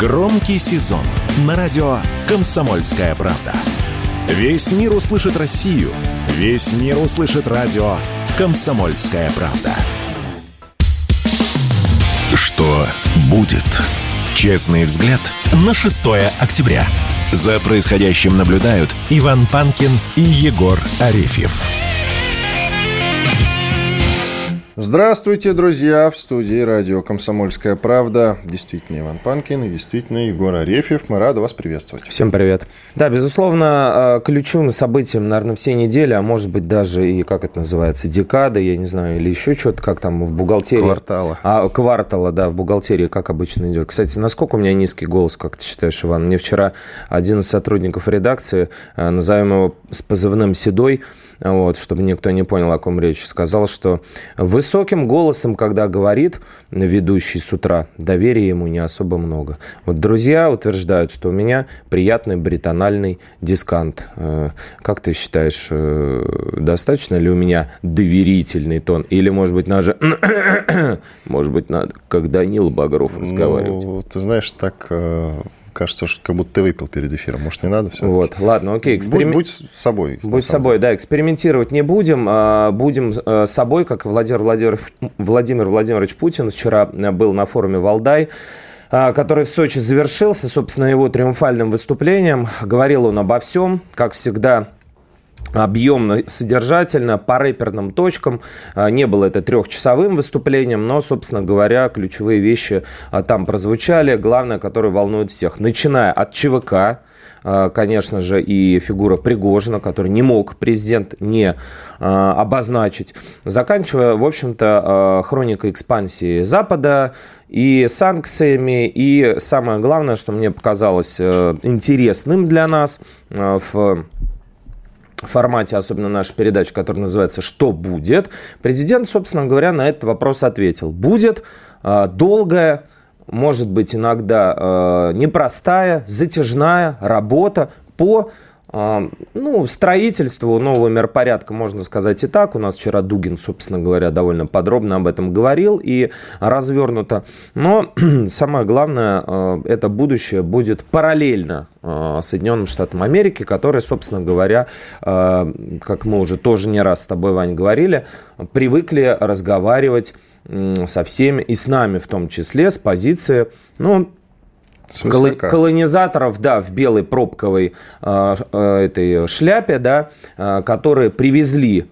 Громкий сезон на радио «Комсомольская правда». Весь мир услышит Россию. Весь мир услышит радио «Комсомольская правда». Что будет? Честный взгляд на 6 октября. За происходящим наблюдают Иван Панкин и Егор Арефьев. Здравствуйте, друзья! В студии радио «Комсомольская правда». Действительно, Иван Панкин и действительно Егор Арефьев. Мы рады вас приветствовать. Всем привет. Да, безусловно, э, ключевым событием, наверное, всей недели, а может быть даже и, как это называется, декады, я не знаю, или еще что-то, как там в бухгалтерии. Квартала. А, квартала, да, в бухгалтерии, как обычно идет. Кстати, насколько у меня низкий голос, как ты считаешь, Иван? Мне вчера один из сотрудников редакции, э, назовем его с позывным «Седой», вот, чтобы никто не понял, о ком речь, сказал, что высоким голосом, когда говорит ведущий с утра, доверия ему не особо много. Вот друзья утверждают, что у меня приятный бритональный дискант. Э, как ты считаешь, э, достаточно ли у меня доверительный тон? Или, может быть, надо, может быть, надо, как Данил Багров разговаривать? Ну, ты знаешь, так э, кажется, что как будто ты выпил перед эфиром. Может, не надо все Вот, ладно, окей. Эксперим... Будь, будь собой. Будь собой, да. Экспериментировать не будем. А, будем э, с собой, как Владимир Владимирович, Владимир Владимирович Путин вчера был на форуме «Валдай» а, который в Сочи завершился, собственно, его триумфальным выступлением. Говорил он обо всем, как всегда, объемно, содержательно, по рэперным точкам. А, не было это трехчасовым выступлением, но, собственно говоря, ключевые вещи а, там прозвучали, главное, которые волнуют всех. Начиная от ЧВК, а, конечно же, и фигура Пригожина, который не мог президент не обозначить, заканчивая, в общем-то, хроникой экспансии Запада, и санкциями, и самое главное, что мне показалось э, интересным для нас в формате, особенно нашей передачи, которая называется «Что будет?», президент, собственно говоря, на этот вопрос ответил. Будет э, долгая, может быть, иногда э, непростая, затяжная работа по ну, строительству нового миропорядка, можно сказать и так. У нас вчера Дугин, собственно говоря, довольно подробно об этом говорил и развернуто. Но самое главное, а, это будущее будет параллельно а, Соединенным Штатам Америки, которые, собственно говоря, а, как мы уже тоже не раз с тобой, Вань, говорили, привыкли разговаривать со всеми, и с нами в том числе, с позиции, ну, Кол- колонизаторов, да, в белой пробковой э, э, этой шляпе, да, э, которые привезли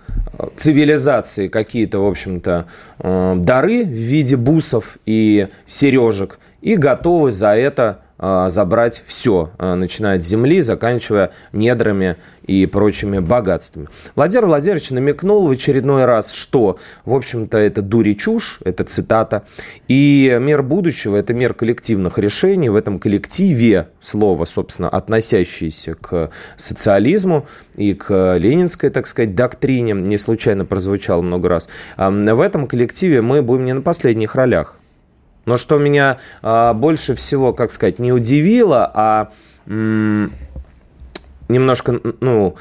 цивилизации какие-то, в общем-то, э, дары в виде бусов и сережек и готовы за это забрать все, а, начиная от земли, заканчивая недрами и прочими богатствами. Владимир Владимирович намекнул в очередной раз, что, в общем-то, это дури чушь, это цитата, и мир будущего – это мир коллективных решений, в этом коллективе слово, собственно, относящееся к социализму и к ленинской, так сказать, доктрине, не случайно прозвучало много раз, в этом коллективе мы будем не на последних ролях. Но что меня а, больше всего, как сказать, не удивило, а м- немножко, ну,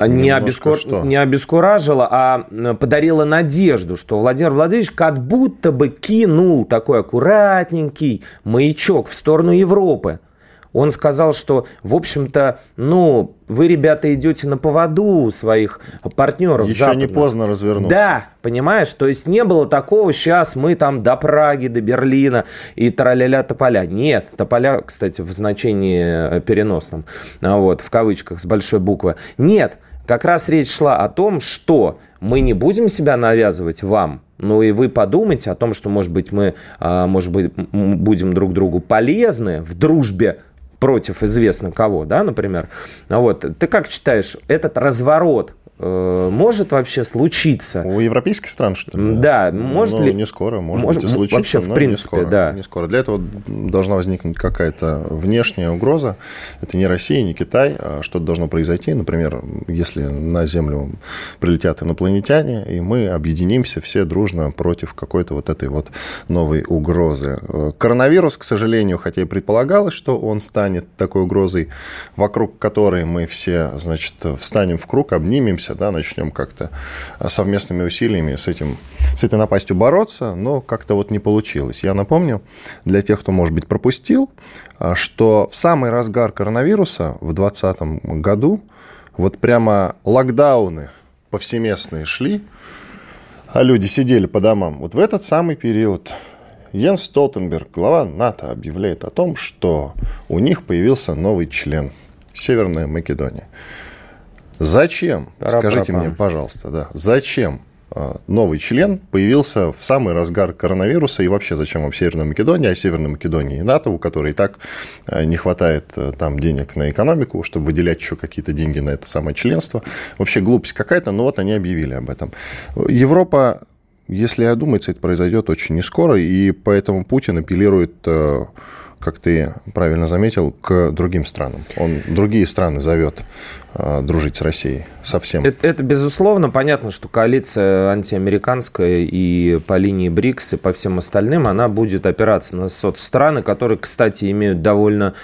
не, обескур... не обескуражило, а подарило надежду, что Владимир Владимирович как будто бы кинул такой аккуратненький маячок в сторону Европы. Он сказал, что, в общем-то, ну, вы, ребята, идете на поводу своих партнеров Еще западных. не поздно развернуться. Да, понимаешь? То есть не было такого, сейчас мы там до Праги, до Берлина и траля-ля тополя. Нет, тополя, кстати, в значении э, переносном, а вот, в кавычках, с большой буквы. Нет, как раз речь шла о том, что мы не будем себя навязывать вам, ну и вы подумайте о том, что, может быть, мы, а, может быть, будем друг другу полезны в дружбе против известно кого, да, например. Вот. Ты как считаешь, этот разворот может вообще случиться. У европейских стран, что ли? Да, может ну, ли... не скоро, может, может быть, и случится, Вообще, в принципе, не скоро, да. Не скоро. Для этого должна возникнуть какая-то внешняя угроза. Это не Россия, не Китай, а что-то должно произойти. Например, если на Землю прилетят инопланетяне, и мы объединимся все дружно против какой-то вот этой вот новой угрозы. Коронавирус, к сожалению, хотя и предполагалось, что он станет такой угрозой, вокруг которой мы все, значит, встанем в круг, обнимемся, соберемся, да, начнем как-то совместными усилиями с, этим, с этой напастью бороться, но как-то вот не получилось. Я напомню, для тех, кто, может быть, пропустил, что в самый разгар коронавируса в 2020 году вот прямо локдауны повсеместные шли, а люди сидели по домам. Вот в этот самый период Йенс Столтенберг, глава НАТО, объявляет о том, что у них появился новый член – Северная Македония. Зачем? Пара Скажите мне, пожалуйста, да, зачем а, новый член появился в самый разгар коронавируса и вообще зачем вам Северная Македония, а Северная Македония и НАТО, у которой и так а, не хватает э, там денег на экономику, чтобы выделять еще какие-то деньги на это самое членство. Вообще глупость какая-то, но вот они объявили об этом. Европа, если одумается, это произойдет очень не скоро, и поэтому Путин апеллирует э, как ты правильно заметил, к другим странам. Он другие страны зовет э, дружить с Россией совсем. Это, это безусловно. Понятно, что коалиция антиамериканская и по линии БРИКС и по всем остальным, она будет опираться на соцстраны, которые, кстати, имеют довольно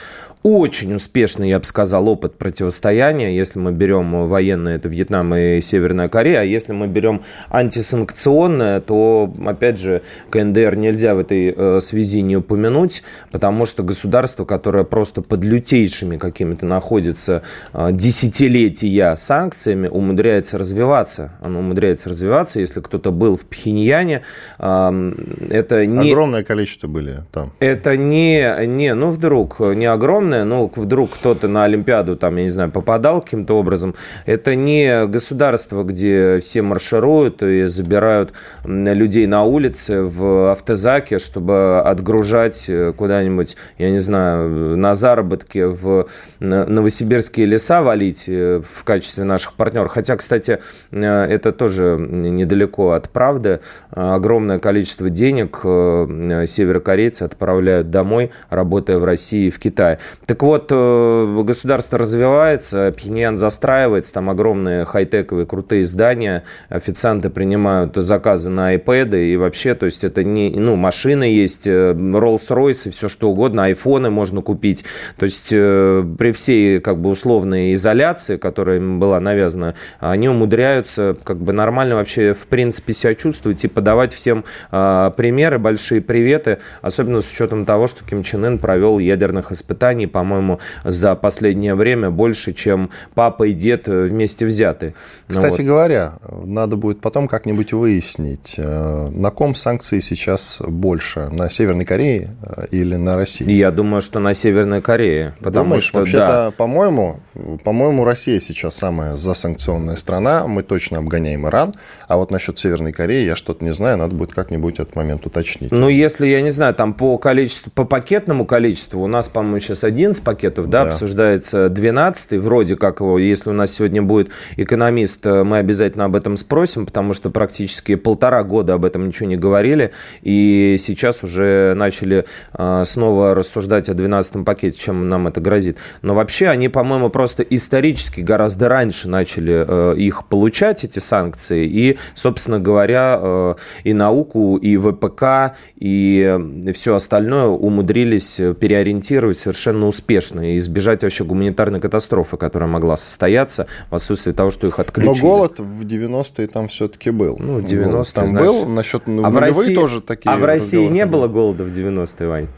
очень успешный, я бы сказал, опыт противостояния. Если мы берем военное, это Вьетнам и Северная Корея, а если мы берем антисанкционное, то, опять же, КНДР нельзя в этой э, связи не упомянуть, потому что государство, которое просто под лютейшими какими-то находится э, десятилетия санкциями, умудряется развиваться. Оно умудряется развиваться. Если кто-то был в Пхеньяне, э, это не... Огромное количество были там. Это не, не, ну вдруг, не огромное, огромное, ну, вдруг кто-то на Олимпиаду, там, я не знаю, попадал каким-то образом, это не государство, где все маршируют и забирают людей на улице в автозаке, чтобы отгружать э, куда-нибудь, я не знаю, на заработки в новосибирские леса валить э, в качестве наших партнеров. Хотя, кстати, э, это тоже недалеко от правды. Огромное количество денег северокорейцы отправляют домой, работая в России и в Китае. Так вот, э, государство развивается, Пхеньян застраивается, там огромные хай-тековые крутые здания, официанты принимают заказы на iPad и вообще, то есть это не, ну, машины есть, э, Rolls-Royce, все что угодно, айфоны можно купить. То есть э, при всей как бы условной изоляции, которая им была навязана, они умудряются как бы нормально вообще в принципе себя чувствовать и подавать всем примеры, большие приветы, особенно с учетом того, что Ким Чен Ын провел ядерных испытаний по-моему, за последнее время больше, чем папа и дед вместе взяты. Ну Кстати вот. говоря, надо будет потом как-нибудь выяснить, э, на ком санкции сейчас больше, на Северной Корее э, или на России? Я думаю, что на Северной Корее. Потому Думаешь, что, вообще-то, да. по-моему, по-моему, Россия сейчас самая засанкционная страна, мы точно обгоняем Иран, а вот насчет Северной Кореи я что-то не знаю, надо будет как-нибудь этот момент уточнить. Ну, если, я не знаю, там по количеству, по пакетному количеству, у нас, по-моему, сейчас 11 пакетов, да, да. обсуждается 12 вроде как его, если у нас сегодня будет экономист, э, мы обязательно об этом спросим, потому что практически полтора года об этом ничего не говорили, и сейчас уже начали э, снова рассуждать о 12 пакете, чем нам это грозит. Но вообще они, по-моему, просто исторически гораздо раньше начали э, их получать, эти санкции, и, собственно говоря, и науку, и ВПК, и все остальное умудрились переориентировать совершенно успешно и избежать вообще гуманитарной катастрофы, которая могла состояться в отсутствии того, что их отключили. Но голод в 90-е там все-таки был. Ну, 90 там знаешь... был, насчет ну, а в России, тоже такие А в России не было голода в 90-е, Вань?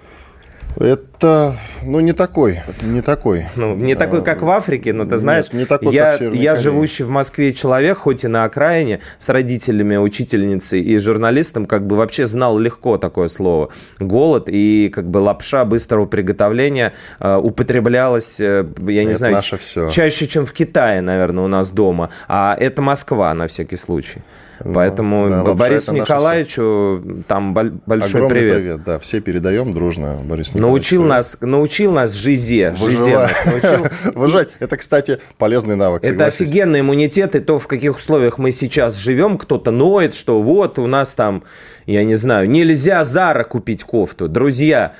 Это, ну, не такой, не такой. Ну, не такой, как в Африке, но ты знаешь, Нет, не такой, я, как я живущий в Москве человек, хоть и на окраине, с родителями, учительницей и журналистом, как бы вообще знал легко такое слово. Голод и как бы лапша быстрого приготовления э, употреблялась, э, я не знаю, наше все. чаще, чем в Китае, наверное, у нас дома. А это Москва, на всякий случай. Ну, Поэтому да, Борису Николаевичу там большой Огромный привет. привет. Да, все передаем дружно Борису научил нас, научил нас жизе. жизе научил. Выжать. Это, кстати, полезный навык. Это офигенный иммунитет, и то, в каких условиях мы сейчас живем, кто-то ноет, что вот у нас там, я не знаю, нельзя Зара купить кофту. Друзья,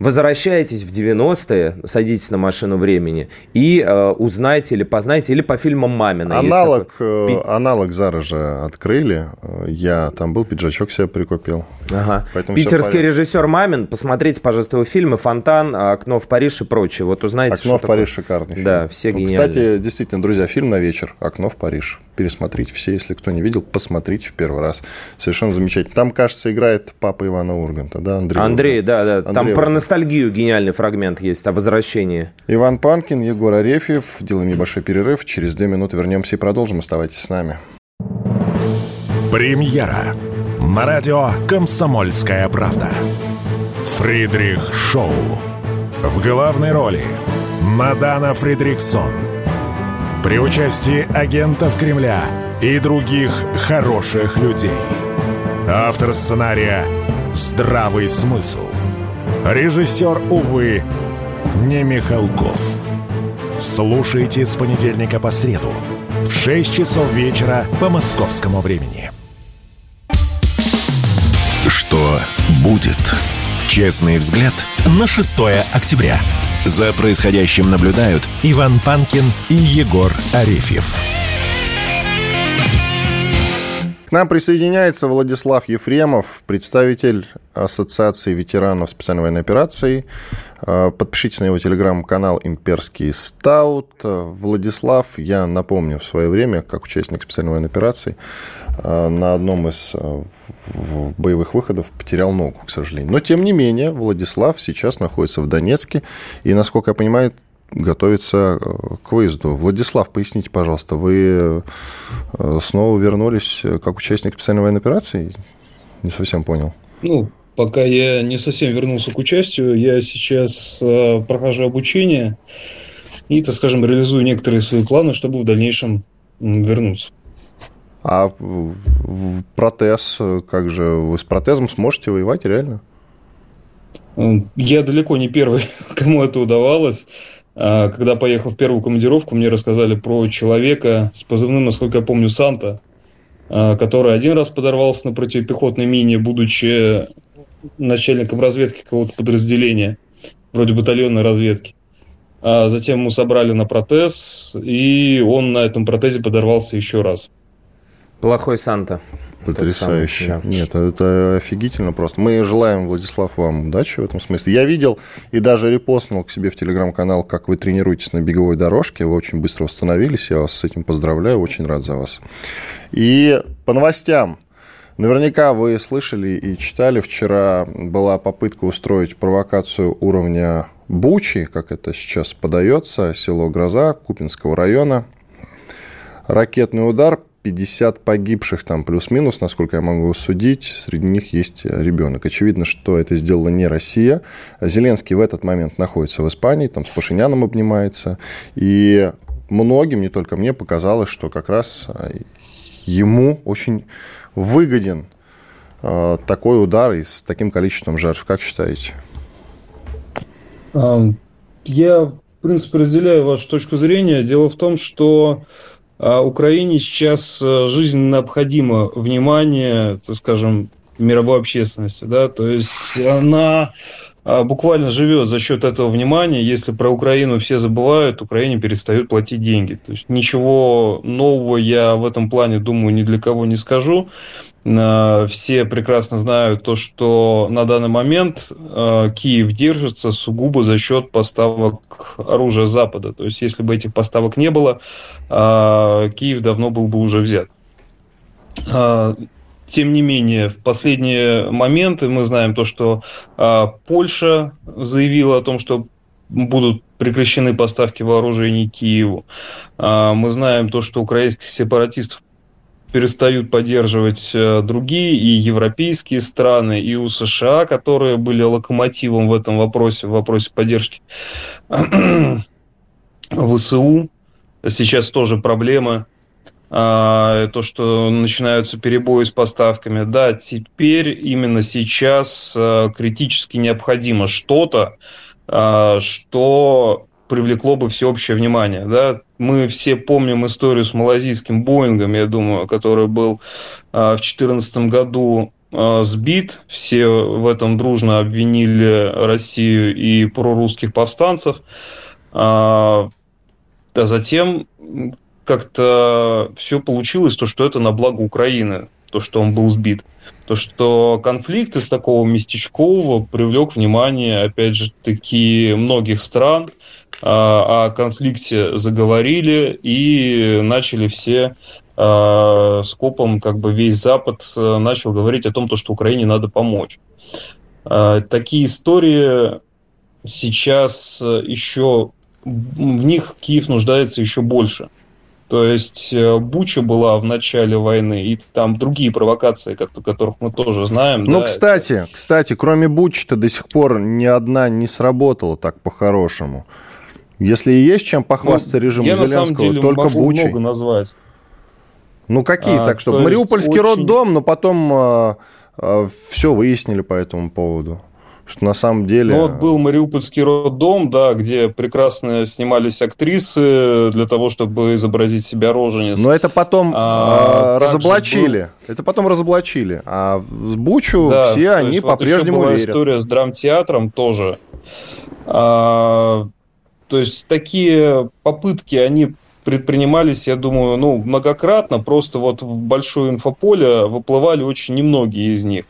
возвращаетесь в 90-е, садитесь на машину времени и э, узнаете или познаете, или по фильмам Мамина. Аналог, такой... Э, аналог Зара же открыли. Я там был, пиджачок себе прикупил. Ага. Питерский режиссер Мамин. Посмотрите, пожалуйста, его фильмы «Фонтан», «Окно в Париж» и прочее. Вот узнаете, «Окно в такое. Париж» шикарный фильм. Да, все гениальные. Кстати, действительно, друзья, фильм на вечер «Окно в Париж». Пересмотрите все. Если кто не видел, посмотрите в первый раз. Совершенно замечательно. Там, кажется, играет папа Ивана Урганта, да, Андрей? Андрей, да, да. Андрей Там Ургант. про ностальгию гениальный фрагмент есть о возвращении. Иван Панкин, Егор Арефьев. Делаем небольшой перерыв. Через две минуты вернемся и продолжим. Оставайтесь с нами. Премьера на радио «Комсомольская правда». Фридрих Шоу. В главной роли Мадана Фридриксон. При участии агентов Кремля и других хороших людей. Автор сценария «Здравый смысл». Режиссер, увы, не Михалков. Слушайте с понедельника по среду в 6 часов вечера по московскому времени. Что будет? Честный взгляд на 6 октября. За происходящим наблюдают Иван Панкин и Егор Арефьев. К нам присоединяется Владислав Ефремов, представитель Ассоциации ветеранов специальной военной операции. А, подпишитесь на его телеграм-канал «Имперский стаут». Владислав, я напомню, в свое время, как участник специальной военной операции, а, на одном из а, боевых выходов потерял ногу, к сожалению. Но, тем не менее, Владислав сейчас находится в Донецке. И, насколько я понимаю, готовится э, к выезду. Владислав, поясните, пожалуйста, вы э, снова вернулись как участник специальной военной операции? Не совсем понял. Ну, пока я не совсем вернулся к участию, я сейчас э, прохожу обучение и, так скажем, реализую некоторые свои планы, чтобы в дальнейшем вернуться. А протез, как же, вы с протезом сможете воевать реально? Я далеко не первый, кому это удавалось. А, когда поехал в первую командировку, мне рассказали про человека с позывным, насколько я помню, Санта, а, который один раз подорвался на противопехотной мине, будучи начальником разведки какого-то подразделения, вроде батальонной разведки. А затем ему собрали на протез, и он на этом протезе подорвался еще раз. Плохой Санта. Потрясающе. Самый, да. Нет, это офигительно просто. Мы желаем, Владислав, вам удачи в этом смысле. Я видел и даже репостнул к себе в телеграм-канал, как вы тренируетесь на беговой дорожке. Вы очень быстро восстановились. Я вас с этим поздравляю. Очень рад за вас. И по новостям. Наверняка вы слышали и читали, вчера была попытка устроить провокацию уровня Бучи, как это сейчас подается, село Гроза Купинского района. Ракетный удар 50 погибших там плюс-минус, насколько я могу судить, среди них есть ребенок. Очевидно, что это сделала не Россия. Зеленский в этот момент находится в Испании, там с Пашиняном обнимается. И многим, не только мне, показалось, что как раз а, ему очень выгоден э, такой удар и с таким количеством жертв. Как считаете? Я, в принципе, разделяю вашу точку зрения. Дело в том, что а Украине сейчас э, жизненно необходимо внимание, так скажем, мировой общественности, да, то есть она буквально живет за счет этого внимания. Если про Украину все забывают, Украине перестают платить деньги. То есть ничего нового я в этом плане, думаю, ни для кого не скажу. А, все прекрасно знают то, что на данный момент а, Киев держится сугубо за счет поставок оружия Запада. То есть если бы этих поставок не было, Киев давно был бы уже взят. Тем не менее, в последние моменты мы знаем то, что а, Польша заявила о том, что будут прекращены поставки вооружений Киеву. А, мы знаем то, что украинских сепаратистов перестают поддерживать а, другие и европейские страны, и у США, которые были локомотивом в этом вопросе, в вопросе поддержки ВСУ. Сейчас тоже проблемы то, что начинаются перебои с поставками. Да, теперь именно сейчас а, критически необходимо что-то, а, что привлекло бы всеобщее внимание. Да? Мы все помним историю с малазийским Боингом, я думаю, который был в 2014 году сбит. Все в этом дружно обвинили Россию и прорусских повстанцев. А затем как-то все получилось, то, что это на благо Украины, то, что он был сбит. То, что конфликт из такого местечкового привлек внимание, опять же, таки многих стран, а, о конфликте заговорили и начали все э, скопом как бы весь Запад э, начал говорить о том, то, что Украине надо помочь. Э, такие истории сейчас еще в них Киев нуждается еще больше. То есть э, Буча была в начале войны, и там другие провокации, которых мы тоже знаем. Ну, да, кстати, это... кстати, кроме Бучи-то до сих пор ни одна не сработала так по-хорошему. Если и есть чем похвастаться ну, режиму я Зеленского, на самом деле только могу Бучей. много назвать. Ну, какие а, так, что Мариупольский очень... роддом, но потом а, а, все выяснили по этому поводу. Что на самом деле... Ну, вот был Мариупольский роддом, да, где прекрасно снимались актрисы для того, чтобы изобразить себя роженец. Но это потом а, а, разоблачили. Был... Это потом разоблачили. А с Бучу да, все они по-прежнему вот верят. история с драмтеатром тоже. А, то есть такие попытки, они предпринимались, я думаю, ну, многократно, просто вот в большое инфополе выплывали очень немногие из них.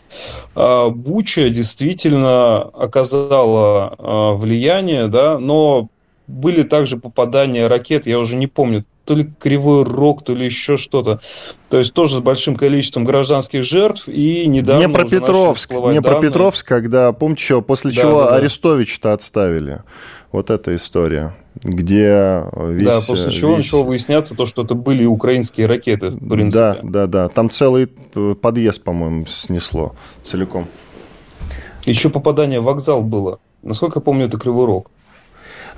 А, Буча действительно оказала а, влияние, да, но были также попадания ракет, я уже не помню, то ли кривой рог, то ли еще что-то. То есть тоже с большим количеством гражданских жертв. И недавно Днепропетровск, Днепропетровск, данные... когда, помните, что, после да, чего да, да. Арестовича-то отставили. Вот эта история где весь... Да, после чего весь... начало выясняться то, что это были украинские ракеты, в принципе. Да, да, да. Там целый подъезд, по-моему, снесло целиком. Еще попадание в вокзал было. Насколько помню, это Кривой Рог.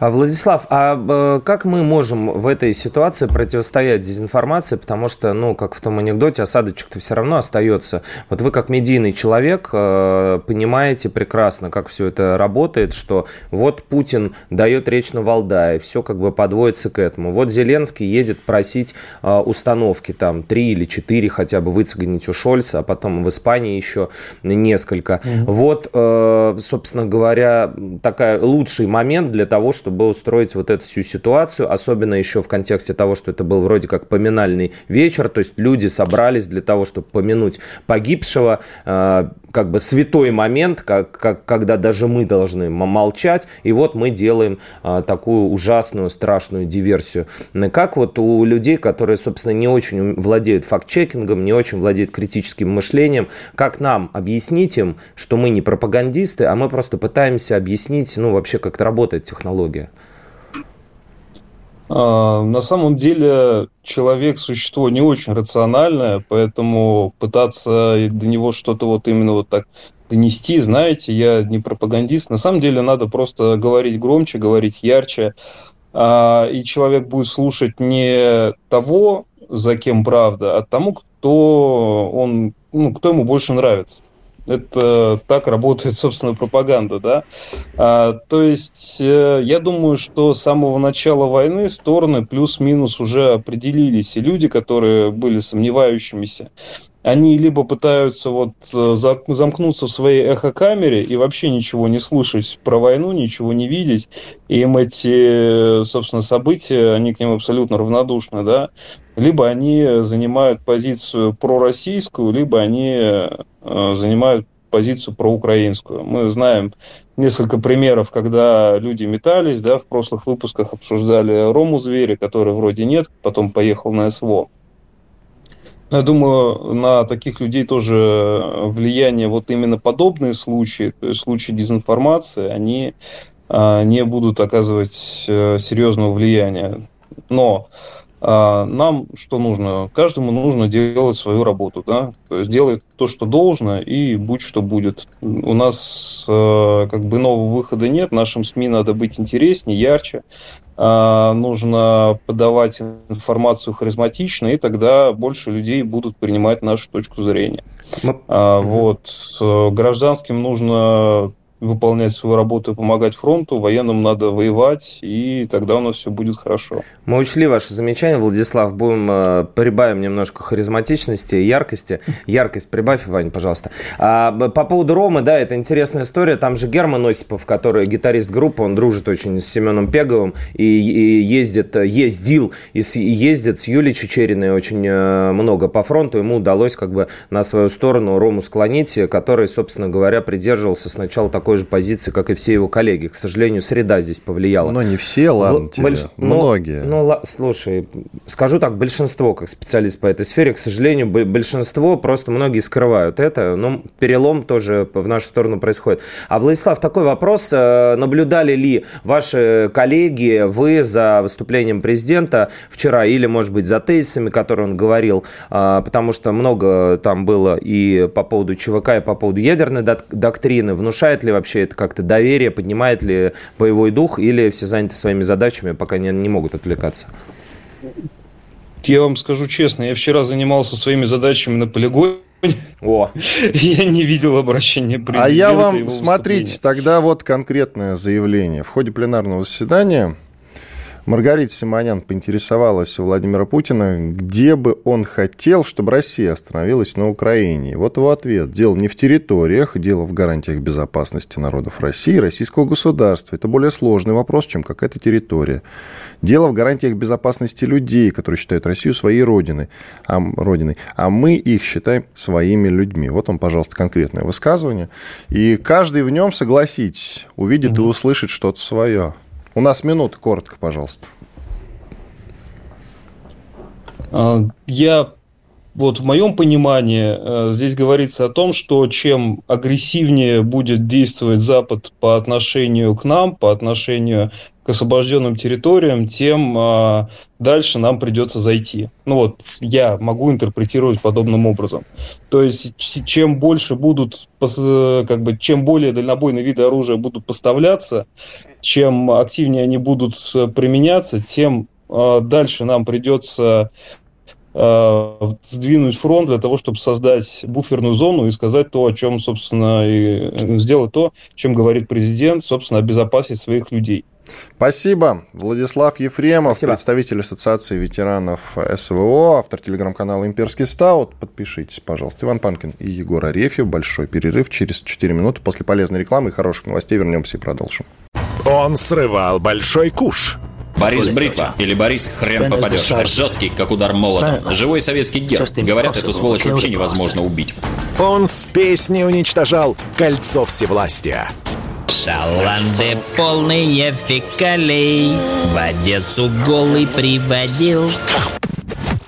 А, Владислав, а э, как мы можем в этой ситуации противостоять дезинформации? Потому что, ну, как в том анекдоте, осадочек-то все равно остается. Вот вы как медийный человек э, понимаете прекрасно, как все это работает, что вот Путин дает речь на Валдае, все как бы подводится к этому. Вот Зеленский едет просить э, установки, там, три или четыре хотя бы выцегонить у Шольца, а потом в Испании еще несколько. Mm-hmm. Вот, собственно говоря, такой лучший момент для того, чтобы чтобы устроить вот эту всю ситуацию, особенно еще в контексте того, что это был вроде как поминальный вечер, то есть люди собрались для того, чтобы помянуть погибшего, э, как бы святой момент, как, как, когда даже мы должны молчать, и вот мы делаем э, такую ужасную, страшную диверсию. Как вот у людей, которые, собственно, не очень владеют факт-чекингом, не очень владеют критическим мышлением, как нам объяснить им, что мы не пропагандисты, а мы просто пытаемся объяснить, ну, вообще, как работает технология? А, на самом деле человек существо не очень рациональное, поэтому пытаться до него что-то вот именно вот так донести, знаете, я не пропагандист. На самом деле надо просто говорить громче, говорить ярче, а, и человек будет слушать не того, за кем правда, а тому, кто он, ну, кто ему больше нравится. Это так работает, собственно, пропаганда, да. А, то есть, э, я думаю, что с самого начала войны стороны плюс-минус уже определились, и люди, которые были сомневающимися, они либо пытаются вот э, замкнуться в своей эхокамере и вообще ничего не слушать про войну, ничего не видеть, и им эти, собственно, события, они к ним абсолютно равнодушны, да, либо они занимают позицию пророссийскую, либо они э, занимают позицию проукраинскую. Мы знаем несколько примеров, когда люди метались, да, в прошлых выпусках обсуждали Рому Зверя, который вроде нет, потом поехал на СВО. Я думаю, на таких людей тоже влияние вот именно подобные случаи, то есть случаи дезинформации, они а, не будут оказывать э, серьезного влияния. Но нам что нужно? Каждому нужно делать свою работу, да, то есть делать то, что должно, и будь что будет. У нас э, как бы нового выхода нет, нашим СМИ надо быть интереснее, ярче, а, нужно подавать информацию харизматично, и тогда больше людей будут принимать нашу точку зрения. А, вот. Гражданским нужно выполнять свою работу и помогать фронту, военным надо воевать, и тогда у нас все будет хорошо. Мы учли ваше замечание, Владислав, будем э, прибавим немножко харизматичности и яркости. Яркость прибавь, Вань, пожалуйста. А, по поводу Ромы, да, это интересная история. Там же Герман Осипов, который гитарист группы, он дружит очень с Семеном Пеговым и, и ездит, ездил и, с, и ездит с Юлей Чечериной очень э, много по фронту. Ему удалось как бы на свою сторону Рому склонить, который, собственно говоря, придерживался сначала такой такой же позиции, как и все его коллеги. К сожалению, среда здесь повлияла. Но не все, ладно тебе. Больш... Многие. Ну, ну, слушай, скажу так, большинство, как специалист по этой сфере, к сожалению, большинство, просто многие скрывают это. Но перелом тоже в нашу сторону происходит. А, Владислав, такой вопрос. Э, наблюдали ли ваши коллеги, вы за выступлением президента вчера или, может быть, за тезисами, которые он говорил, а, потому что много там было и по поводу ЧВК, и по поводу ядерной доктрины. Внушает ли вообще это как-то доверие, поднимает ли боевой дух, или все заняты своими задачами, пока не, не могут отвлекаться? Я вам скажу честно, я вчера занимался своими задачами на полигоне. О. Я не видел обращения президента. А я вам, смотрите, тогда вот конкретное заявление. В ходе пленарного заседания Маргарита Симонян поинтересовалась у Владимира Путина, где бы он хотел, чтобы Россия остановилась на Украине. Вот его ответ. Дело не в территориях, дело в гарантиях безопасности народов России и российского государства. Это более сложный вопрос, чем какая-то территория. Дело в гарантиях безопасности людей, которые считают Россию своей родиной, а, родиной, а мы их считаем своими людьми. Вот он, пожалуйста, конкретное высказывание. И каждый в нем, согласитесь, увидит угу. и услышит что-то свое. У нас минута, коротко, пожалуйста. А, я вот в моем понимании э, здесь говорится о том, что чем агрессивнее будет действовать Запад по отношению к нам, по отношению к освобожденным территориям, тем а, дальше нам придется зайти. Ну вот, я могу интерпретировать подобным образом. То есть, чем больше будут, как бы, чем более дальнобойные виды оружия будут поставляться, чем активнее они будут э, применяться, тем а, дальше нам придется а, сдвинуть фронт для того, чтобы создать буферную зону и сказать то, о чем, собственно, и э, сделать то, чем говорит президент, собственно, обезопасить своих людей. Спасибо. Владислав Ефремов, Спасибо. представитель Ассоциации ветеранов СВО, автор телеграм-канала «Имперский стаут». Подпишитесь, пожалуйста. Иван Панкин и Егор Арефьев. Большой перерыв через 4 минуты. После полезной рекламы и хороших новостей вернемся и продолжим. Он срывал большой куш. Борис Бритва или Борис хрен попадешь. Жесткий, как удар молотом. Живой советский герб. Говорят, эту сволочь вообще невозможно убить. Он с песней уничтожал кольцо всевластия. Шаланды полные фекалей. В Одессу голый приводил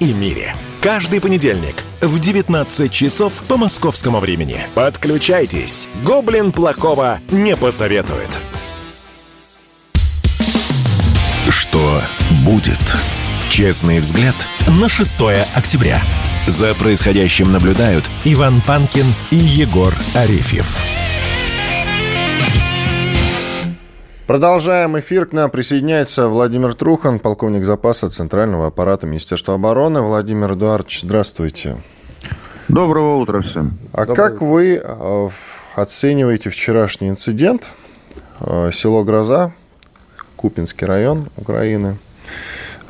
и мире – Каждый понедельник в 19 часов по московскому времени. Подключайтесь. Гоблин плохого не посоветует. Что будет? Честный взгляд на 6 октября. За происходящим наблюдают Иван Панкин и Егор Арефьев. Продолжаем эфир. К нам присоединяется Владимир Трухан, полковник запаса Центрального аппарата Министерства обороны. Владимир Эдуардович, здравствуйте. Доброго утра всем. А Доброго как вы э, оцениваете вчерашний инцидент? Э, село Гроза, Купинский район Украины.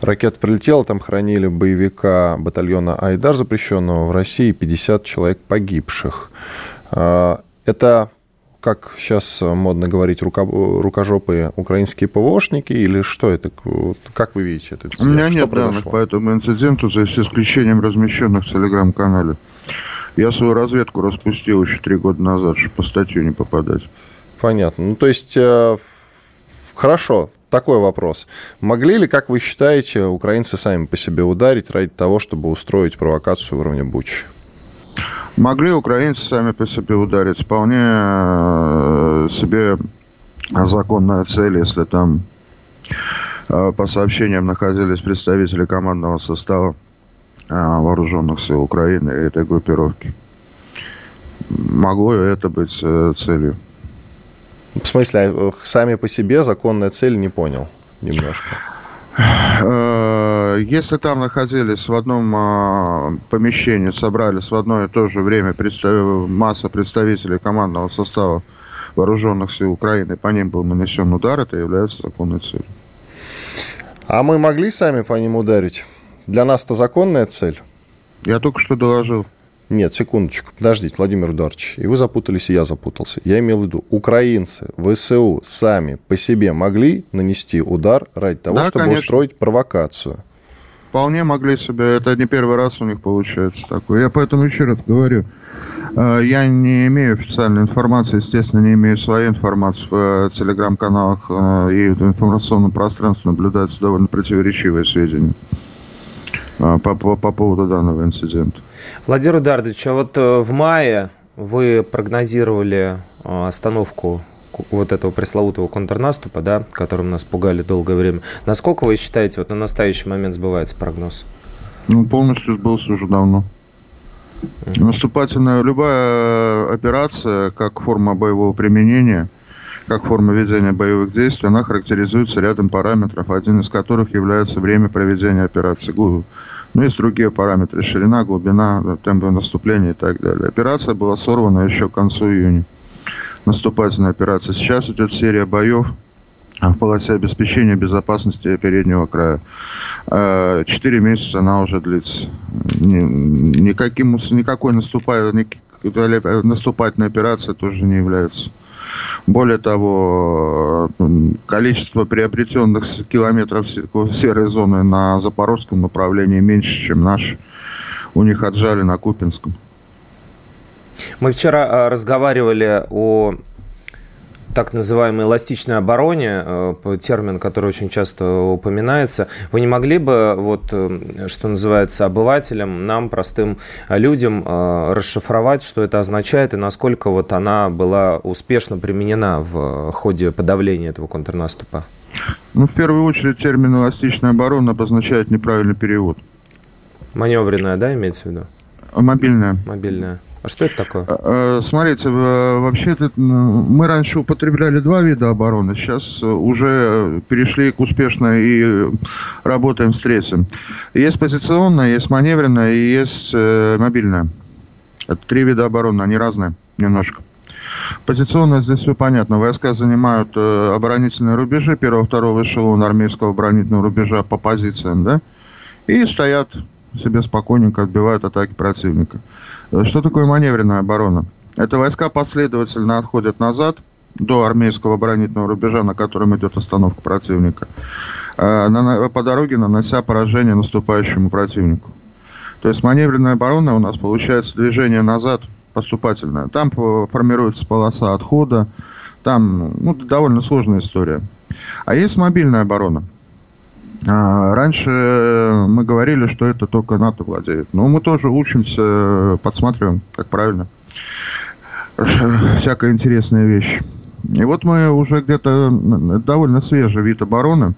Ракета прилетела, там хранили боевика батальона «Айдар», запрещенного в России, 50 человек погибших. Э, это как сейчас модно говорить, рука, рукожопые украинские ПВОшники, или что это? Как вы видите это? У меня что нет данных по этому инциденту, за исключением размещенных в Телеграм-канале. Я свою разведку распустил еще три года назад, чтобы по статью не попадать. Понятно. Ну, то есть, э, хорошо, такой вопрос. Могли ли, как вы считаете, украинцы сами по себе ударить ради того, чтобы устроить провокацию в уровне Бучи? Могли украинцы сами по себе ударить. Вполне э, себе законная цель, если там э, по сообщениям находились представители командного состава э, вооруженных сил Украины и этой группировки. Могло это быть целью. В смысле, сами по себе законная цель не понял немножко. Если там находились в одном а, помещении, собрались в одно и то же время представ... масса представителей командного состава вооруженных сил Украины, по ним был нанесен удар, это является законной целью. А мы могли сами по ним ударить? Для нас это законная цель? Я только что доложил. Нет, секундочку, подождите, Владимир Эдуардович, и вы запутались, и я запутался. Я имел в виду, украинцы, ВСУ сами по себе могли нанести удар ради того, Да, чтобы конечно. устроить провокацию? Вполне могли себе. Это не первый раз у них получается такое. Я поэтому еще раз говорю. э, Я не имею официальной информации, естественно, не имею своей информации. В э, телеграм-каналах э, и в информационном пространстве наблюдаются довольно противоречивые сведения по, по, по поводу данного инцидента. Владимир Эдуардович, а вот в мае вы прогнозировали остановку ку- вот этого пресловутого контрнаступа, да, которым нас пугали долгое время. Насколько вы считаете, вот на настоящий момент сбывается прогноз? Ну, полностью сбылся уже давно. Наступательная любая операция, как форма боевого применения, как форма ведения боевых действий, она характеризуется рядом параметров, один из которых является время проведения операции. Ну, есть другие параметры, ширина, глубина, темпы наступления и так далее. Операция была сорвана еще к концу июня. Наступательная операция. Сейчас идет серия боев в полосе обеспечения безопасности переднего края. Э, Четыре месяца она уже длится. Ни- Никаким, никакой наступа- ник- наступательной операции тоже не является. Более того, количество приобретенных километров се- серой зоны на запорожском направлении меньше, чем наш. У них отжали на Купинском. Мы вчера э, разговаривали о так называемой эластичной обороне, э, термин, который очень часто упоминается. Вы не могли бы, вот, э, что называется, обывателям, нам, простым людям, расшифровать, что это означает и насколько вот она была успешно применена в ходе подавления этого контрнаступа? Ну, в первую очередь, термин «эластичная оборона» обозначает неправильный перевод. Маневренная, да, имеется в виду? Мобильная. Мобильная. А что это такое? Э, Смотрите, э, вообще мы раньше употребляли два вида обороны, сейчас э, уже перешли к успешной и э, работаем с третьим. Есть позиционная, есть маневренная и есть э, мобильная. Это три вида обороны, они разные немножко. Позиционно здесь все понятно. Войска занимают э, оборонительные рубежи первого, второго эшелона армейского оборонительного рубежа по позициям, да, и стоят себе спокойненько, отбивают атаки противника. Э, Что такое маневренная оборона? Это войска последовательно отходят назад до армейского оборонительного рубежа, на котором идет остановка противника, э, по дороге нанося поражение наступающему противнику. То есть маневренная оборона у нас получается движение назад поступательное. Там формируется полоса отхода, там ну, довольно сложная история. А есть мобильная оборона. А, Раньше мы говорили, что это только НАТО владеет. Но мы тоже учимся, подсматриваем, как правильно. Всякая интересная вещь. И вот мы уже где-то довольно свежий вид обороны.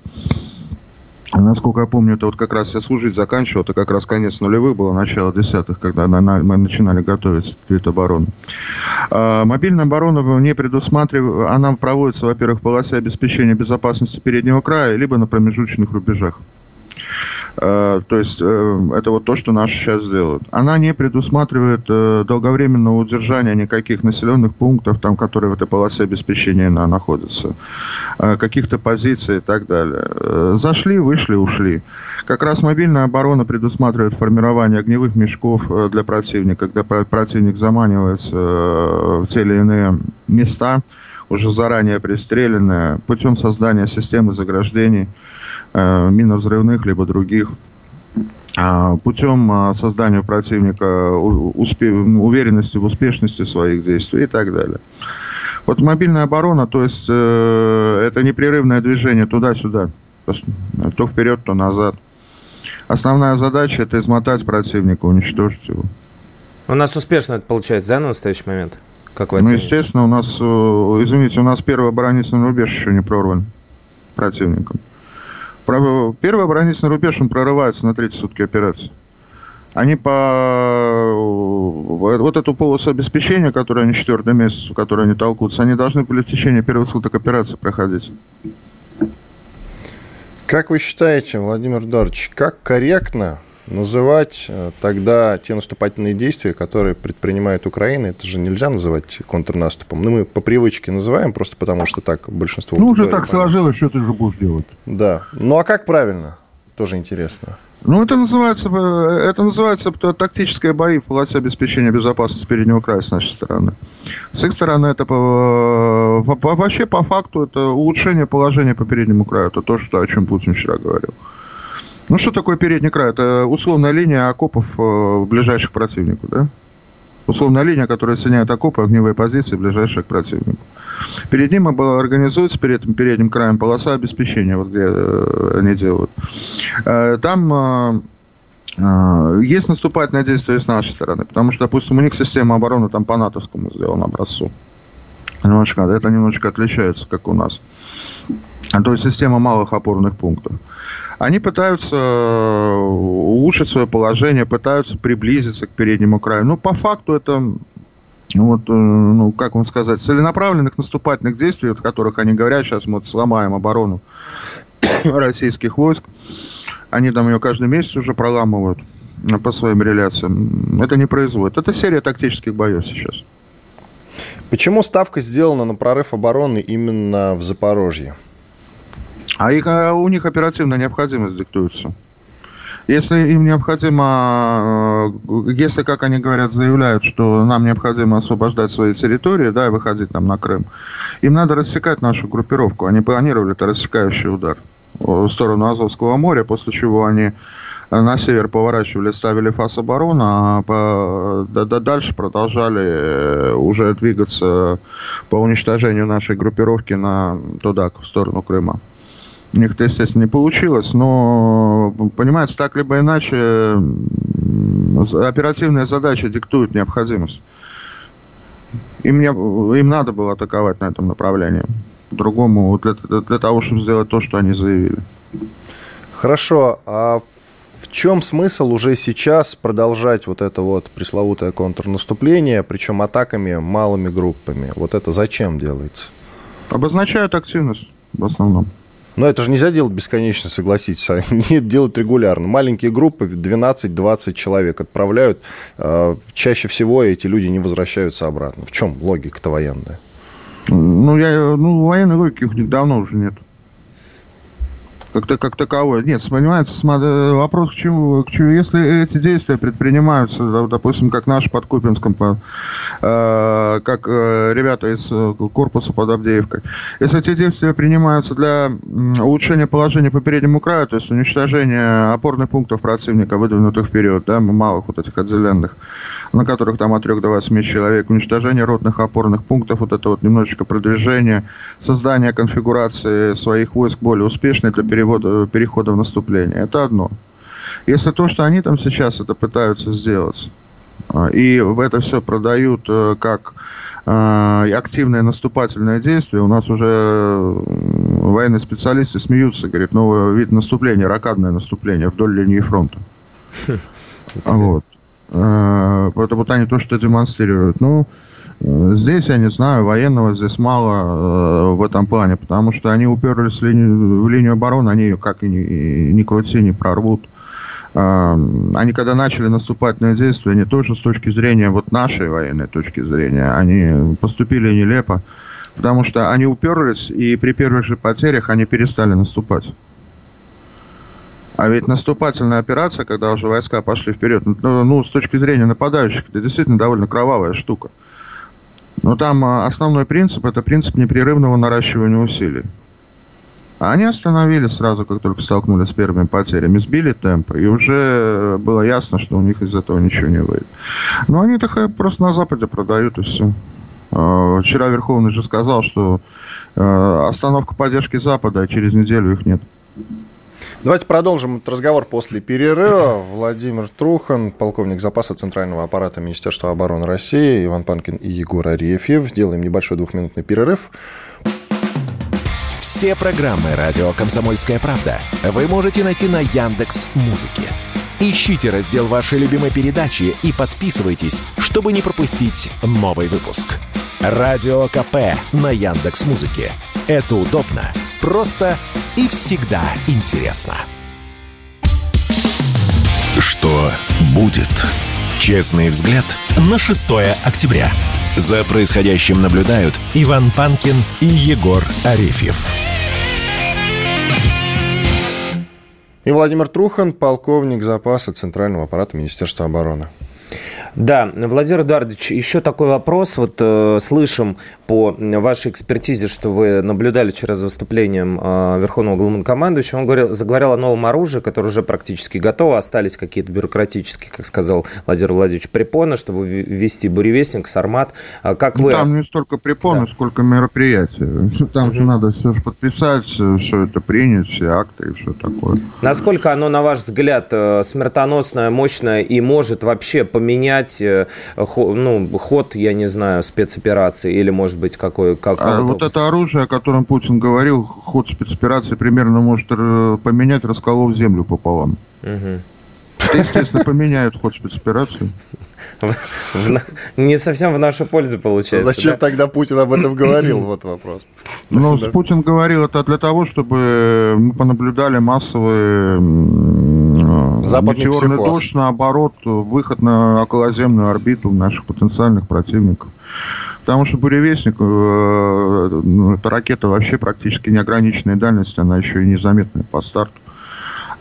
Насколько я помню, это вот как раз я служить заканчивал, это как раз конец нулевых было, начало десятых, когда на- на- мы начинали готовить этот вид обороны. А, Мобильная оборона не предусматривает, она проводится, во-первых, в полосе обеспечения безопасности переднего края, либо на промежуточных рубежах. Э, То есть э, это вот то, что наши сейчас делают. Она не предусматривает э, долговременного удержания никаких населенных пунктов, там, которые в этой полосе обеспечения на- находятся, каких-то позиций и так далее. Зашли, вышли, ушли. Как раз мобильная оборона предусматривает формирование огневых мешков для противника, когда про- противник заманивается в те или иные места, уже заранее пристреленные, путем создания системы заграждений, э, миновзрывных либо других, а, путем а, создания у противника успе- уверенности в успешности своих действий и так далее. Вот мобильная оборона, то есть э, это непрерывное движение туда-сюда, то, э, то вперед, то назад. Основная задача это измотать противника, уничтожить его. У нас успешно это получается, да, на настоящий момент? Как вы Ну, естественно, у нас, э, извините, у нас первый оборонительный рубеж еще не прорван противником. Первый оборонительный рубеж, он прорывается на третьи сутки операции. Они по вот эту полосу обеспечения, которую они четвертый месяц, в которой они толкутся, они должны были в течение первых суток операции проходить. Как вы считаете, Владимир Эдуардович, как корректно называть э, тогда те наступательные действия, которые предпринимает Украина, это же нельзя называть контрнаступом. Ну, мы по привычке называем, просто потому что так большинство... Ну, уже так сложилось, что ты же будешь делать. Да. Ну, а как правильно? Тоже интересно. Ну, это называется, э, это называется тактические бои в полосе обеспечения безопасности переднего края с нашей стороны. С их стороны это по, по, вообще по факту это улучшение положения по переднему краю. Это то, что, о чем Путин вчера говорил. Ну, что такое передний край? Это условная линия окопов э, ближайших противнику, да? Условная линия, которая соединяет окопы, огневые позиции, ближайшие к противнику. Перед ним организуется перед этим передним краем полоса обеспечения, вот где э, они делают. Э, там есть наступательное действие с нашей стороны, потому что, допустим, у них система обороны там по натовскому сделана образцу. Немножко, это немножечко отличается, как у нас. То есть система малых опорных пунктов они пытаются э, улучшить свое положение, пытаются приблизиться к переднему краю. Но по факту это вот, э, ну, как вам сказать, целенаправленных наступательных действий, о которых они говорят, сейчас мы вот сломаем оборону российских войск, они там ее каждый месяц уже проламывают по своим реляциям. Это не производит. Это серия тактических боев сейчас. Почему ставка сделана на прорыв обороны именно в Запорожье? А их, а у них оперативная необходимость диктуется. Если им необходимо, э, если, как они говорят, заявляют, что нам необходимо освобождать свои территории, да, и выходить там на Крым, им надо рассекать нашу группировку. Они планировали это рассекающий удар в сторону Азовского моря, после чего они на север поворачивали, ставили фас обороны, а по, да, да, дальше продолжали э, уже двигаться по уничтожению нашей группировки на, туда, в сторону Крыма. У них это, естественно, не получилось, но, понимаете, так либо иначе оперативная задача диктует необходимость. Им, не, им надо было атаковать на этом направлении. Другому для, для того, чтобы сделать то, что они заявили. Хорошо. А в чем смысл уже сейчас продолжать вот это вот пресловутое контрнаступление, причем атаками малыми группами? Вот это зачем делается? Обозначают активность в основном. Но это же нельзя делать бесконечно, согласитесь. Они делают регулярно. Маленькие группы, 12-20 человек отправляют. А, чаще всего эти люди не возвращаются обратно. В чем логика-то военная? Ну, я, ну, военной логики у них давно уже нет как, -то, как таковое. Нет, понимаете, вопрос к чему, к чему, если эти действия предпринимаются, допустим, как наш под Купинском, по, э, как э, ребята из э, корпуса под Авдеевкой, если эти действия принимаются для улучшения положения по переднему краю, то есть уничтожения опорных пунктов противника, выдвинутых вперед, да, малых вот этих отделенных, на которых там от 3 до 8 человек, уничтожение ротных опорных пунктов, вот это вот немножечко продвижение, создание конфигурации своих войск более успешной для перевода, перехода в наступление. Это одно. Если то, что они там сейчас это пытаются сделать, а, и в это все продают э, как а, активное наступательное действие. У нас уже военные специалисты смеются, говорят, новый вид наступления, ракадное наступление вдоль линии фронта. Хм, вот. А, это вот они то, что демонстрируют. Ну, здесь, я не знаю, военного здесь мало э, в этом плане, потому что они уперлись в линию, в линию обороны, они ее как и ни, ни крути, не прорвут. Они когда начали наступательные действия, они тоже с точки зрения вот нашей военной точки зрения, они поступили нелепо, потому что они уперлись, и при первых же потерях они перестали наступать. А ведь наступательная операция, когда уже войска пошли вперед, ну, ну с точки зрения нападающих, это действительно довольно кровавая штука. Но там а, основной принцип – это принцип непрерывного наращивания усилий. А они остановились сразу, как только столкнулись с первыми потерями, сбили темп, и уже было ясно, что у них из этого ничего не выйдет. Но они так просто на Западе продают, и все. А, вчера Верховный же сказал, что а, остановка поддержки Запада, а через неделю их нет. Давайте продолжим этот разговор после перерыва. Владимир Трухан, полковник запаса Центрального аппарата Министерства обороны России, Иван Панкин и Егор Арефьев. Сделаем небольшой двухминутный перерыв. Все программы «Радио Комсомольская правда» вы можете найти на Яндекс Музыке. Ищите раздел вашей любимой передачи и подписывайтесь, чтобы не пропустить новый выпуск. Радио КП на Яндекс Музыке. Это удобно, просто и всегда интересно. что будет. Честный взгляд на 6 октября. За происходящим наблюдают Иван Панкин и Егор Арефьев. И Владимир Трухан, полковник запаса Центрального аппарата Министерства обороны. Да, Владимир Эдуардович, еще такой вопрос. Вот э, слышим по вашей экспертизе, что вы наблюдали вчера за выступлением э, Верховного главнокомандующего. Он говорил, заговорил о новом оружии, которое уже практически готово. Остались какие-то бюрократические, как сказал Владимир Владимирович, препоны, чтобы ввести буревестник, сармат. А как вы... Там не столько препоны, да. сколько мероприятия. Там же надо все подписать, все это принять, все акты и все такое. Насколько оно, на ваш взгляд, э, смертоносное, мощное и может вообще поменять менять э, ну, ход, я не знаю, спецоперации или, может быть, какой... Как, а вот это оружие, о котором Путин говорил, ход спецоперации примерно может поменять, расколов землю пополам. Угу. Это, естественно, поменяют ход спецоперации. Не совсем в нашу пользу получается. Зачем тогда Путин об этом говорил? Вот вопрос. Ну, Путин говорил это для того, чтобы мы понаблюдали массовые Западный метеорный психоз. дождь, наоборот, выход на околоземную орбиту наших потенциальных противников. Потому что буревестник, э, ну, это ракета вообще практически неограниченной дальности, она еще и незаметная по старту.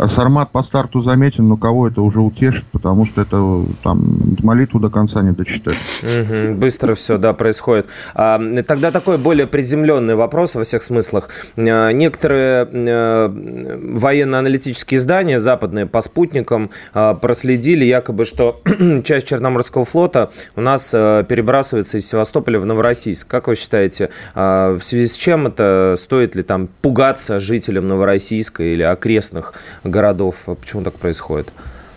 Сармат по старту заметен, но кого это уже утешит, потому что это там молитву до конца не дочитать. Угу, быстро все, да, происходит. А, тогда такой более приземленный вопрос во всех смыслах. А, некоторые а, военно-аналитические издания западные по спутникам проследили якобы, что часть Черноморского флота у нас перебрасывается из Севастополя в Новороссийск. Как вы считаете, в связи с чем это? Стоит ли там пугаться жителям Новороссийска или окрестных городов? Почему так происходит?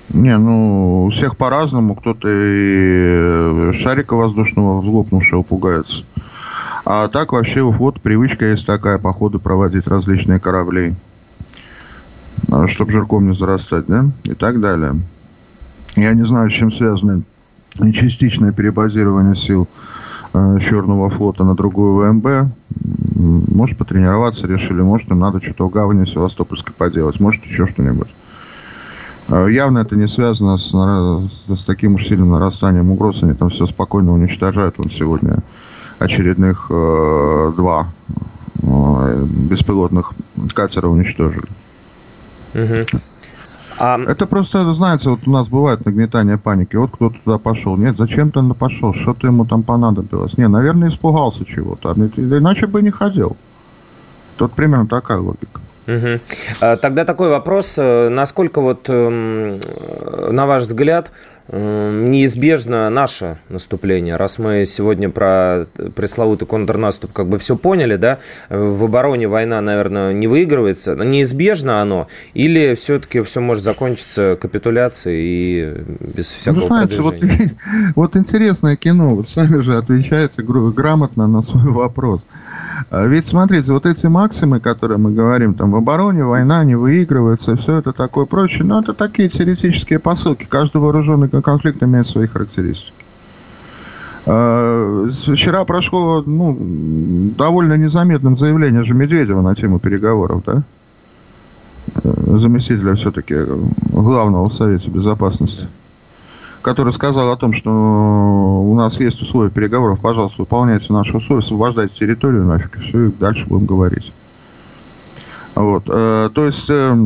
Не, ну, у всех по-разному. Кто-то и шарика воздушного взлопнувшего пугается. А так вообще вот привычка есть такая, походу, проводить различные корабли. А, чтобы жирком не зарастать, да? И так далее. Я не знаю, с чем связано частичное перебазирование сил э, Черного флота на другую ВМБ. Может, потренироваться решили, может, им надо что-то в гавани Севастопольской поделать, может, еще что-нибудь. А, явно это не связано с, с таким уж сильным нарастанием угроз. Они там все спокойно уничтожают. Он сегодня очередных э, два э, беспилотных катера уничтожили. Угу. А... Это просто, знаете, вот у нас бывает нагнетание паники. Вот кто туда пошел. Нет, зачем ты пошел? Что-то ему там понадобилось. Не, наверное, испугался чего-то. Иначе бы не ходил. Тут примерно такая логика. Угу. Тогда такой вопрос. Э, насколько вот, эм, на ваш взгляд, неизбежно наше наступление. Раз мы сегодня про пресловутый контрнаступ как бы все поняли, да, в обороне война, наверное, не выигрывается, но неизбежно оно, или все-таки все может закончиться капитуляцией и без всякого ну, знаете, вот, вот интересное кино, вот сами же отвечаете грамотно на свой вопрос. А ведь, смотрите, вот эти максимы, которые мы говорим, там, в обороне война не выигрывается, все это такое прочее, ну, это такие теоретические посылки. Каждый вооруженный конфликт имеет свои характеристики. А, вчера прошло ну, довольно незаметным заявление же Медведева на тему переговоров, да? Заместителя все-таки главного в Совете Безопасности который сказал о том, что у нас есть условия переговоров, пожалуйста, выполняйте наши условия, освобождайте территорию нафиг, и все, и дальше будем говорить. Вот. Э, то есть, э,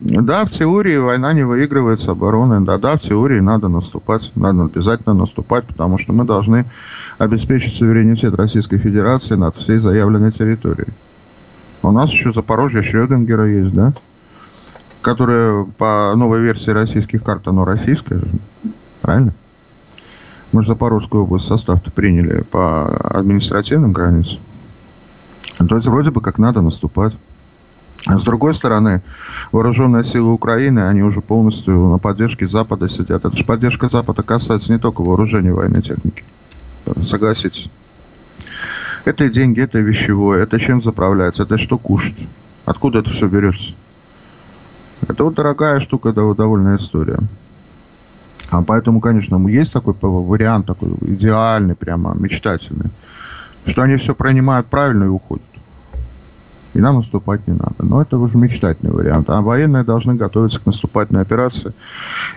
да, в теории война не выигрывается обороной, да, да, в теории надо наступать, надо обязательно наступать, потому что мы должны обеспечить суверенитет Российской Федерации над всей заявленной территорией. У нас еще Запорожье Шрёдингера есть, да, которая по новой версии российских карт, оно российское, правильно? Мы же Запорожскую область состав-то приняли по административным границам. То есть вроде бы как надо наступать. А с другой стороны, вооруженные силы Украины, они уже полностью на поддержке Запада сидят. Это же поддержка Запада касается не только вооружения военной техники. Согласитесь. Это и деньги, это и вещевое, это чем заправляется, это что кушать. Откуда это все берется? Это вот дорогая штука, да, довольно история. А поэтому, конечно, есть такой вариант, такой идеальный, прямо мечтательный, что они все принимают правильно и уходят. И нам наступать не надо. Но это уже мечтательный вариант. А военные должны готовиться к наступательной операции.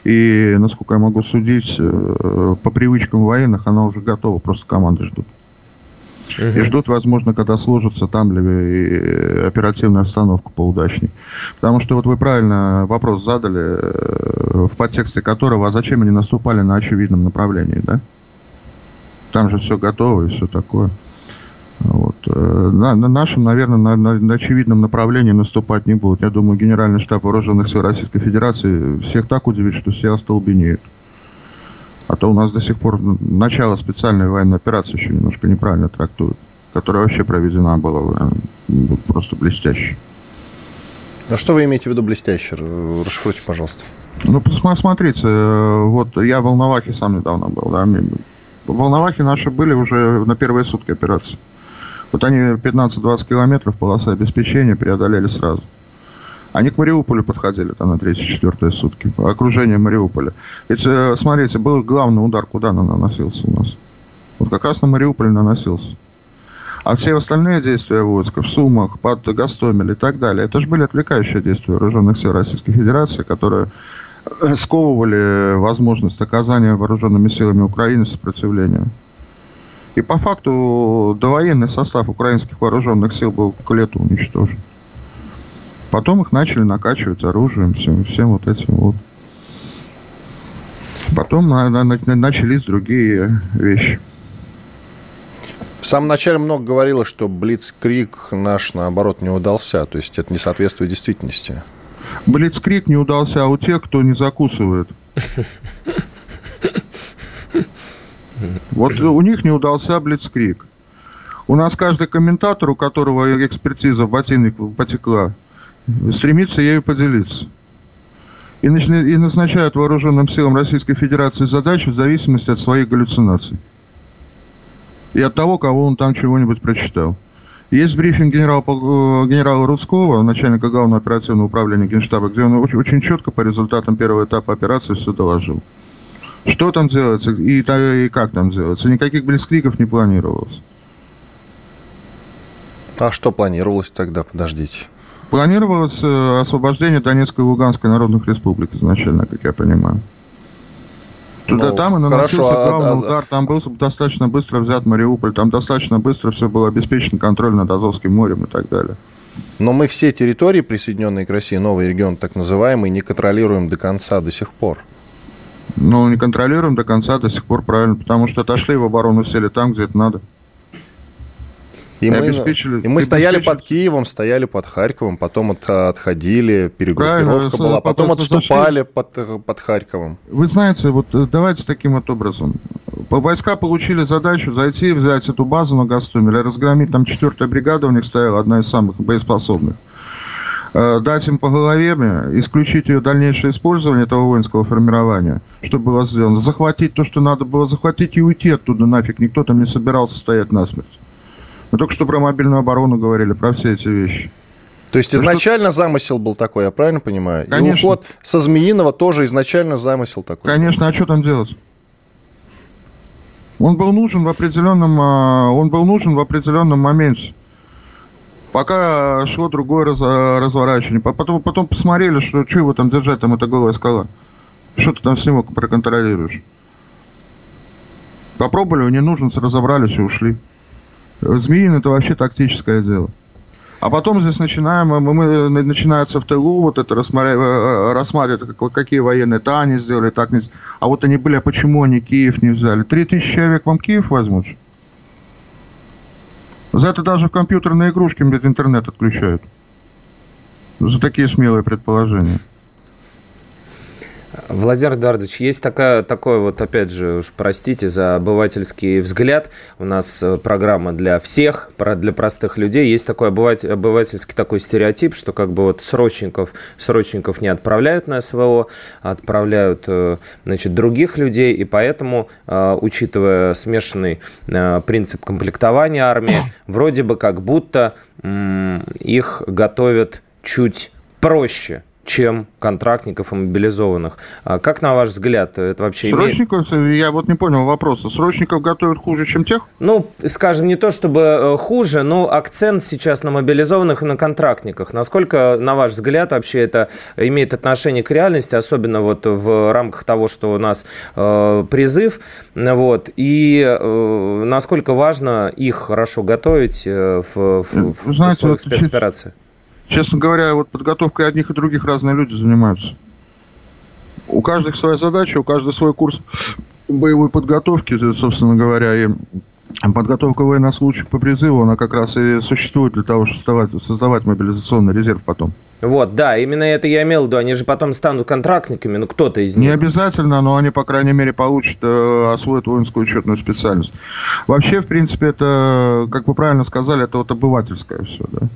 И, насколько я могу судить, э, по привычкам военных она уже готова, просто команды ждут. И ждут, возможно, когда сложится там ли э, оперативная обстановка поудачней. Потому что вот вы правильно вопрос задали, э, в подтексте которого, а зачем они наступали на очевидном направлении, да? Там же все готово и все такое. Вот. Э, на, на нашем, наверное, на, на, на очевидном направлении наступать не будут. Я думаю, Генеральный штаб Вооруженных сил Российской Федерации всех так удивит, что все остолбенеют. А то у нас до сих пор начало специальной военной операции еще немножко неправильно трактуют, которая вообще проведена была э, просто блестяще. А что вы имеете в виду блестяще? Расшифруйте, пожалуйста. Ну, посмотрите, э, вот я в Волновахе сам недавно был, да, в Волновахе наши были уже на первые сутки операции. Вот они 15-20 километров полоса обеспечения преодолели сразу. Они к Мариуполю подходили там на 3-4 сутки. Окружение Мариуполя. Ведь, э, смотрите, был главный удар, куда наносился у нас? Вот как раз на Мариуполь наносился. А все остальные действия войска в Сумах, под Гастомель и так далее, это же были отвлекающие действия вооруженных сил Российской Федерации, которые э, сковывали возможность оказания вооруженными силами Украины сопротивления. И по факту довоенный состав украинских вооруженных сил был к лету уничтожен. Потом их начали накачивать оружием, всем, всем вот этим вот. Потом на, на, на, начались другие вещи. В самом начале много говорилось, что Блицкрик наш, наоборот, не удался. То есть это не соответствует действительности. Блицкрик не удался а у тех, кто не закусывает. Вот у них не удался Блицкрик. У нас каждый комментатор, у которого экспертиза в ботинник потекла, стремится ею поделиться. И, и назначают вооруженным силам Российской Федерации задачи в зависимости от своих галлюцинаций. И от того, кого он там чего-нибудь прочитал. Есть брифинг генерала, э, генерала Рудского, начальника главного оперативного управления Генштаба, где он очень четко по результатам первого этапа операции все доложил. Что там делается и, и как там делается. Никаких блицкриков не планировалось. А что планировалось тогда, подождите? Планировалось э, освобождение Донецкой и Луганской народных республик изначально, как я понимаю. Туда, ну, там и наносился хорошо, а, главный а, удар, там был достаточно быстро взят Мариуполь, там достаточно быстро все было обеспечено контроль над Азовским морем и так далее. Но мы все территории, присоединенные к России, новый регион так называемый, не контролируем до конца до сих пор. Ну, не контролируем до конца до сих пор, правильно, потому что отошли в оборону, сели там, где это надо. И, и мы, обеспечили, и мы стояли под Киевом, стояли под Харьковом, потом от, отходили, перегруппировка Правильно, была, потом отступали под, под Харьковом. Вы знаете, вот э, давайте таким вот образом. Войска получили задачу зайти, взять эту базу на Гастомеле, разгромить. Там четвертая бригада у них стояла, одна из самых боеспособных дать им по голове, исключить ее дальнейшее использование этого воинского формирования, что было сделано, захватить то, что надо было захватить и уйти оттуда нафиг. Никто там не собирался стоять насмерть. Мы только что про мобильную оборону говорили, про все эти вещи. То есть изначально что... замысел был такой, я правильно понимаю? Конечно. И уход со Змеиного тоже изначально замысел такой. Конечно, а что там делать? Он был нужен в определенном, а, он был нужен в определенном моменте. Пока шло другое раз, разворачивание. Потом, потом посмотрели, что, что его там держать, там это голая скала. Что ты там с него проконтролируешь? Попробовали, не нужен, разобрались и ушли. Змеин это вообще тактическое дело. А потом здесь начинаем, мы, мы начинается в тылу, вот это рассматривать, э, рассматривать какие военные то они сделали, так не А вот они были, а почему они Киев не взяли? Три тысячи человек вам Киев возьмут? За это даже компьютерные игрушки интернет отключают. За такие смелые предположения. Владимир Эдуардович, есть такая, такой вот, опять же, уж простите за обывательский взгляд. У нас э, программа для всех, для простых людей. Есть такой обывательский такой стереотип, что как бы вот срочников, срочников не отправляют на СВО, а отправляют, э, значит, других людей. И поэтому, э, учитывая смешанный принцип комплектования армии, вроде бы как будто их готовят чуть проще, чем контрактников и мобилизованных. А как, на ваш взгляд, это вообще Срочников, имеет... я вот не понял вопроса. Срочников готовят хуже, чем тех? Ну, скажем, не то чтобы э, хуже, но акцент сейчас на мобилизованных и на контрактниках. Насколько, на ваш взгляд, вообще это имеет отношение к реальности, особенно вот в рамках того, что у нас э, призыв, вот, и э, насколько важно их хорошо готовить э, в, в, в Знаете, спецоперации? Честно говоря, вот подготовкой одних и других разные люди занимаются. У каждых своя задача, у каждого свой курс боевой подготовки, собственно говоря, и подготовка военнослужащих по призыву, она как раз и существует для того, чтобы создавать, создавать мобилизационный резерв потом. Вот, да, именно это я имел в виду. Они же потом станут контрактниками, ну кто-то из них. Не обязательно, но они, по крайней мере, получат, э, освоят воинскую учетную специальность. Вообще, в принципе, это, как вы правильно сказали, это вот обывательское все, да.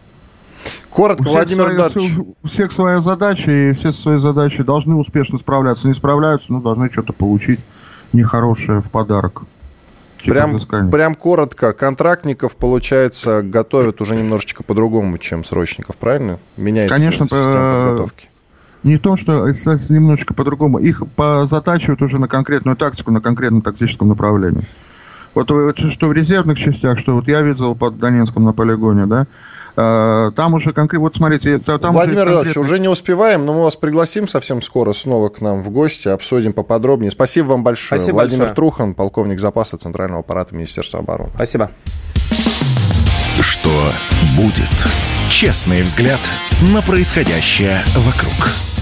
Коротко, у Владимир Эдуардович. У всех своя задача, и все свои задачи должны успешно справляться. Не справляются, но должны что-то получить нехорошее в подарок. Прям, прям коротко, контрактников, получается, готовят уже немножечко по-другому, чем срочников, правильно? Меняется Конечно, система подготовки. Не то, что немножечко по-другому. Их затачивают уже на конкретную тактику, на конкретном тактическом направлении. Вот что в резервных частях, что вот я видел под Донецком на полигоне, да, Э, там уже конкретно, вот смотрите, там Владимир уже, конкретно... уже не успеваем, но мы вас пригласим совсем скоро снова к нам в гости, обсудим поподробнее. Спасибо вам большое. Спасибо Владимир большое. Трухан, полковник запаса Центрального аппарата Министерства обороны. Спасибо. Что будет? Честный взгляд на происходящее вокруг.